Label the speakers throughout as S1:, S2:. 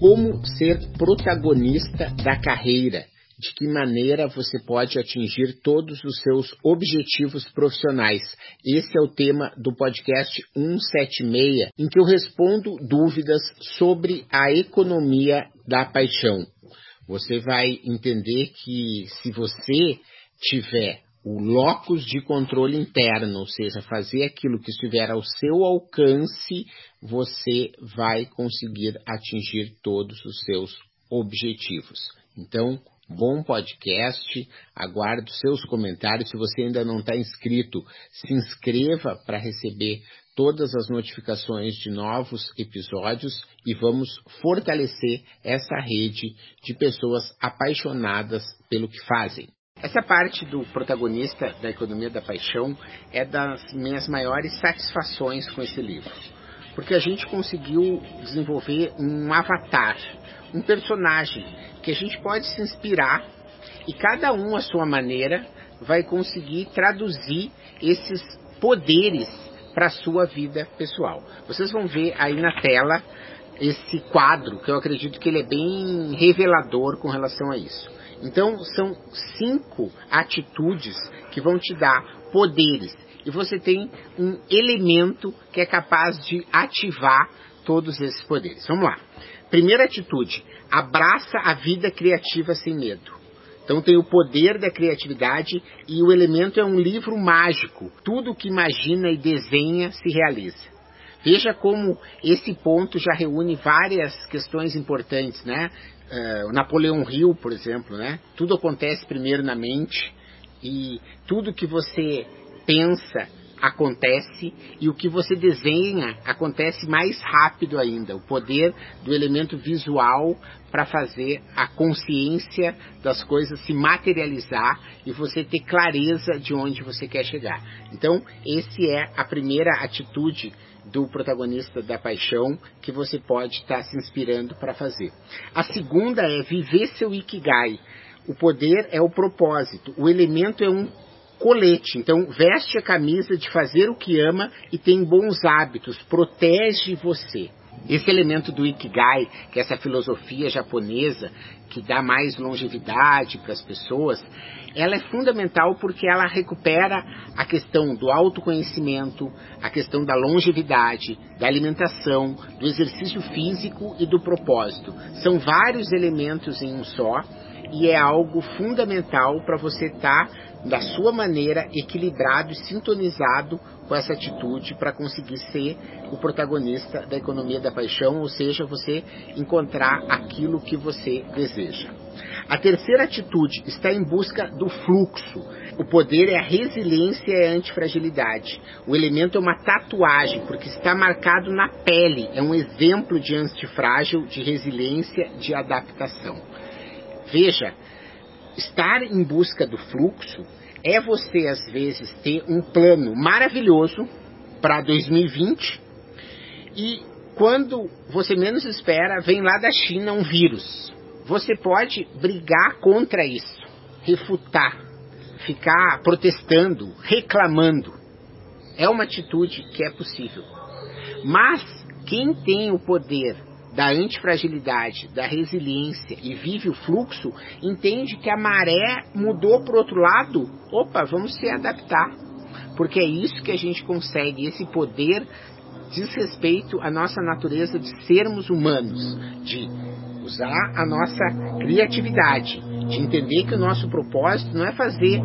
S1: Como ser protagonista da carreira? De que maneira você pode atingir todos os seus objetivos profissionais? Esse é o tema do podcast 176, em que eu respondo dúvidas sobre a economia da paixão. Você vai entender que se você tiver o locus de controle interno, ou seja, fazer aquilo que estiver ao seu alcance, você vai conseguir atingir todos os seus objetivos. Então, bom podcast, aguardo seus comentários. Se você ainda não está inscrito, se inscreva para receber todas as notificações de novos episódios e vamos fortalecer essa rede de pessoas apaixonadas pelo que fazem. Essa parte do protagonista da economia da paixão é das minhas maiores satisfações com esse livro. Porque a gente conseguiu desenvolver um avatar, um personagem que a gente pode se inspirar e cada um à sua maneira vai conseguir traduzir esses poderes para a sua vida pessoal. Vocês vão ver aí na tela esse quadro que eu acredito que ele é bem revelador com relação a isso. Então, são cinco atitudes que vão te dar poderes. E você tem um elemento que é capaz de ativar todos esses poderes. Vamos lá. Primeira atitude: abraça a vida criativa sem medo. Então tem o poder da criatividade e o elemento é um livro mágico. Tudo que imagina e desenha se realiza. Veja como esse ponto já reúne várias questões importantes, né? Uh, o Napoleão Hill, por exemplo, né? Tudo acontece primeiro na mente e tudo que você pensa acontece e o que você desenha acontece mais rápido ainda. O poder do elemento visual para fazer a consciência das coisas se materializar e você ter clareza de onde você quer chegar. Então, esse é a primeira atitude do protagonista da paixão que você pode estar tá se inspirando para fazer. A segunda é viver seu ikigai. O poder é o propósito. O elemento é um colete. Então, veste a camisa de fazer o que ama e tem bons hábitos. Protege você. Esse elemento do Ikigai, que é essa filosofia japonesa que dá mais longevidade para as pessoas, ela é fundamental porque ela recupera a questão do autoconhecimento, a questão da longevidade, da alimentação, do exercício físico e do propósito. São vários elementos em um só e é algo fundamental para você estar tá da sua maneira equilibrado e sintonizado com essa atitude para conseguir ser o protagonista da economia da paixão, ou seja, você encontrar aquilo que você deseja. A terceira atitude está em busca do fluxo. O poder é a resiliência e a antifragilidade. O elemento é uma tatuagem, porque está marcado na pele. É um exemplo de antifrágil, de resiliência, de adaptação. Veja, estar em busca do fluxo é você, às vezes, ter um plano maravilhoso para 2020 e quando você menos espera, vem lá da China um vírus. Você pode brigar contra isso, refutar, ficar protestando, reclamando. É uma atitude que é possível. Mas quem tem o poder da antifragilidade, da resiliência e vive o fluxo, entende que a maré mudou para outro lado, opa, vamos se adaptar. Porque é isso que a gente consegue, esse poder diz respeito à nossa natureza de sermos humanos, de usar a nossa criatividade, de entender que o nosso propósito não é fazer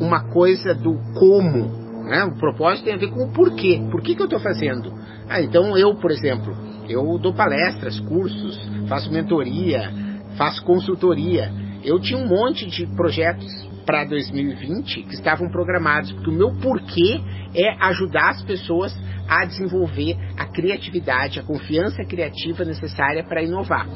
S1: uma coisa do como, né? O propósito tem a ver com o porquê. Por que, que eu estou fazendo? Ah, então eu, por exemplo, eu dou palestras, cursos, faço mentoria, faço consultoria. Eu tinha um monte de projetos para 2020 que estavam programados, porque o meu porquê é ajudar as pessoas a desenvolver a criatividade, a confiança criativa necessária para inovar.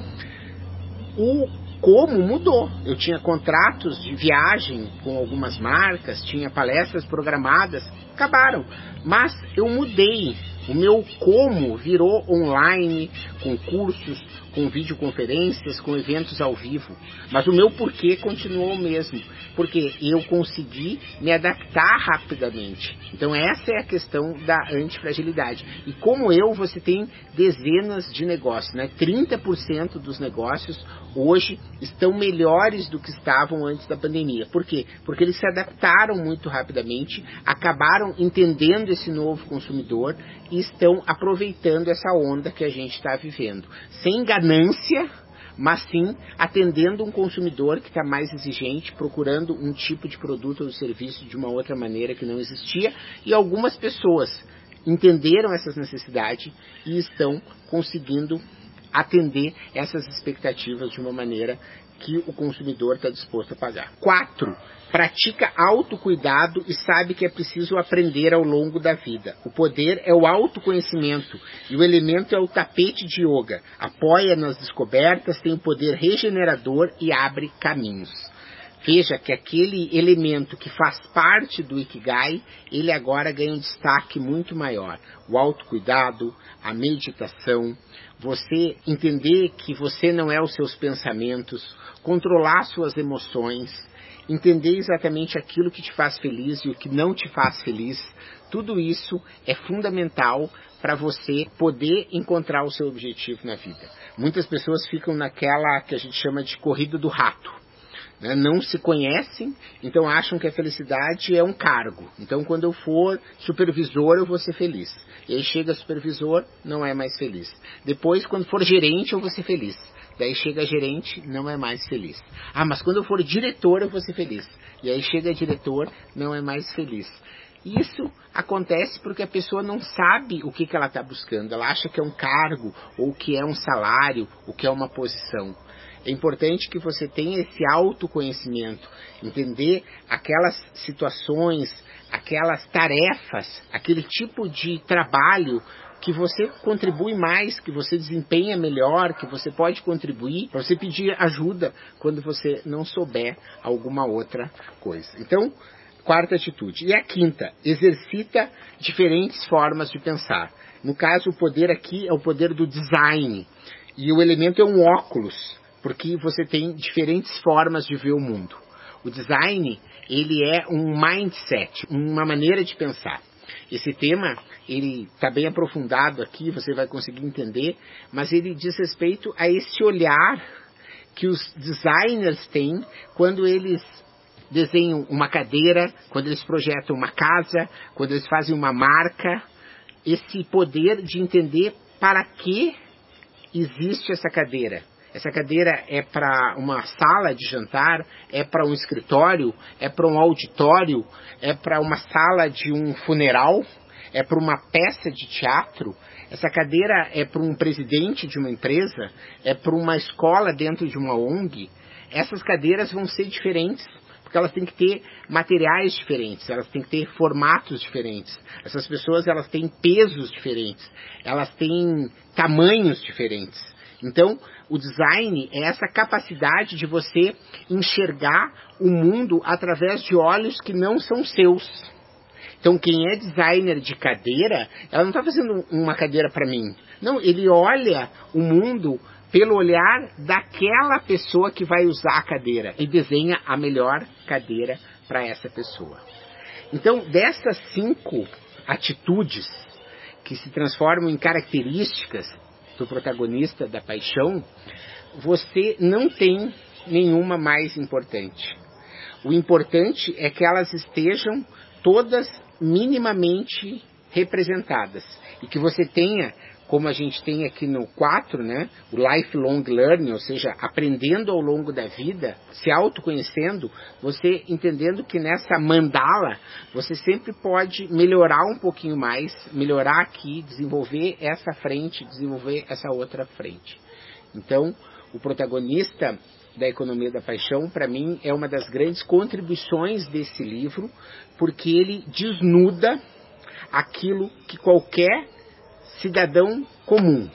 S1: O como mudou. Eu tinha contratos de viagem com algumas marcas, tinha palestras programadas, acabaram. Mas eu mudei. O meu como virou online, com cursos, com videoconferências, com eventos ao vivo. Mas o meu porquê continuou o mesmo, porque eu consegui me adaptar rapidamente. Então essa é a questão da antifragilidade. E como eu, você tem dezenas de negócios, né? 30% dos negócios hoje estão melhores do que estavam antes da pandemia. Por quê? Porque eles se adaptaram muito rapidamente, acabaram entendendo esse novo consumidor e estão aproveitando essa onda que a gente está vivendo. Sem ganância, mas sim atendendo um consumidor que está mais exigente, procurando um tipo de produto ou serviço de uma outra maneira que não existia, e algumas pessoas entenderam essas necessidades e estão conseguindo atender essas expectativas de uma maneira que o consumidor está disposto a pagar. Quatro, pratica autocuidado e sabe que é preciso aprender ao longo da vida. O poder é o autoconhecimento e o elemento é o tapete de yoga. Apoia nas descobertas, tem o poder regenerador e abre caminhos. Veja que aquele elemento que faz parte do Ikigai, ele agora ganha um destaque muito maior. O autocuidado, a meditação, você entender que você não é os seus pensamentos, controlar suas emoções, entender exatamente aquilo que te faz feliz e o que não te faz feliz, tudo isso é fundamental para você poder encontrar o seu objetivo na vida. Muitas pessoas ficam naquela que a gente chama de corrida do rato né, não se conhecem, então acham que a felicidade é um cargo. Então, quando eu for supervisor, eu vou ser feliz. E aí chega supervisor, não é mais feliz. Depois, quando for gerente, eu vou ser feliz. Daí chega gerente, não é mais feliz. Ah, mas quando eu for diretor, eu vou ser feliz. E aí chega diretor, não é mais feliz. Isso acontece porque a pessoa não sabe o que, que ela está buscando. Ela acha que é um cargo, ou que é um salário, ou que é uma posição. É importante que você tenha esse autoconhecimento, entender aquelas situações, aquelas tarefas, aquele tipo de trabalho que você contribui mais, que você desempenha melhor, que você pode contribuir, para você pedir ajuda quando você não souber alguma outra coisa. Então, quarta atitude. E a quinta, exercita diferentes formas de pensar. No caso, o poder aqui é o poder do design. E o elemento é um óculos porque você tem diferentes formas de ver o mundo. O design, ele é um mindset, uma maneira de pensar. Esse tema, ele está bem aprofundado aqui, você vai conseguir entender, mas ele diz respeito a esse olhar que os designers têm quando eles desenham uma cadeira, quando eles projetam uma casa, quando eles fazem uma marca, esse poder de entender para que existe essa cadeira, essa cadeira é para uma sala de jantar, é para um escritório, é para um auditório, é para uma sala de um funeral, é para uma peça de teatro. Essa cadeira é para um presidente de uma empresa, é para uma escola dentro de uma ONG. Essas cadeiras vão ser diferentes porque elas têm que ter materiais diferentes, elas têm que ter formatos diferentes. Essas pessoas elas têm pesos diferentes, elas têm tamanhos diferentes. Então, o design é essa capacidade de você enxergar o mundo através de olhos que não são seus. Então, quem é designer de cadeira, ela não está fazendo uma cadeira para mim. Não, ele olha o mundo pelo olhar daquela pessoa que vai usar a cadeira e desenha a melhor cadeira para essa pessoa. Então, dessas cinco atitudes que se transformam em características do protagonista da paixão, você não tem nenhuma mais importante. O importante é que elas estejam todas minimamente representadas e que você tenha como a gente tem aqui no 4, né, o lifelong learning, ou seja, aprendendo ao longo da vida, se autoconhecendo, você entendendo que nessa mandala você sempre pode melhorar um pouquinho mais, melhorar aqui, desenvolver essa frente, desenvolver essa outra frente. Então, o protagonista da Economia da Paixão, para mim, é uma das grandes contribuições desse livro, porque ele desnuda aquilo que qualquer cidadão comum,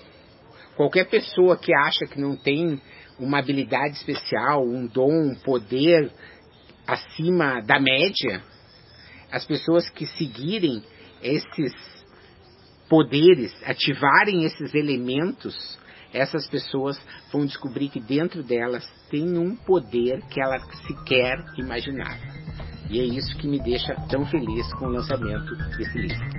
S1: qualquer pessoa que acha que não tem uma habilidade especial, um dom, um poder acima da média, as pessoas que seguirem esses poderes, ativarem esses elementos, essas pessoas vão descobrir que dentro delas tem um poder que ela sequer imaginava. E é isso que me deixa tão feliz com o lançamento desse livro.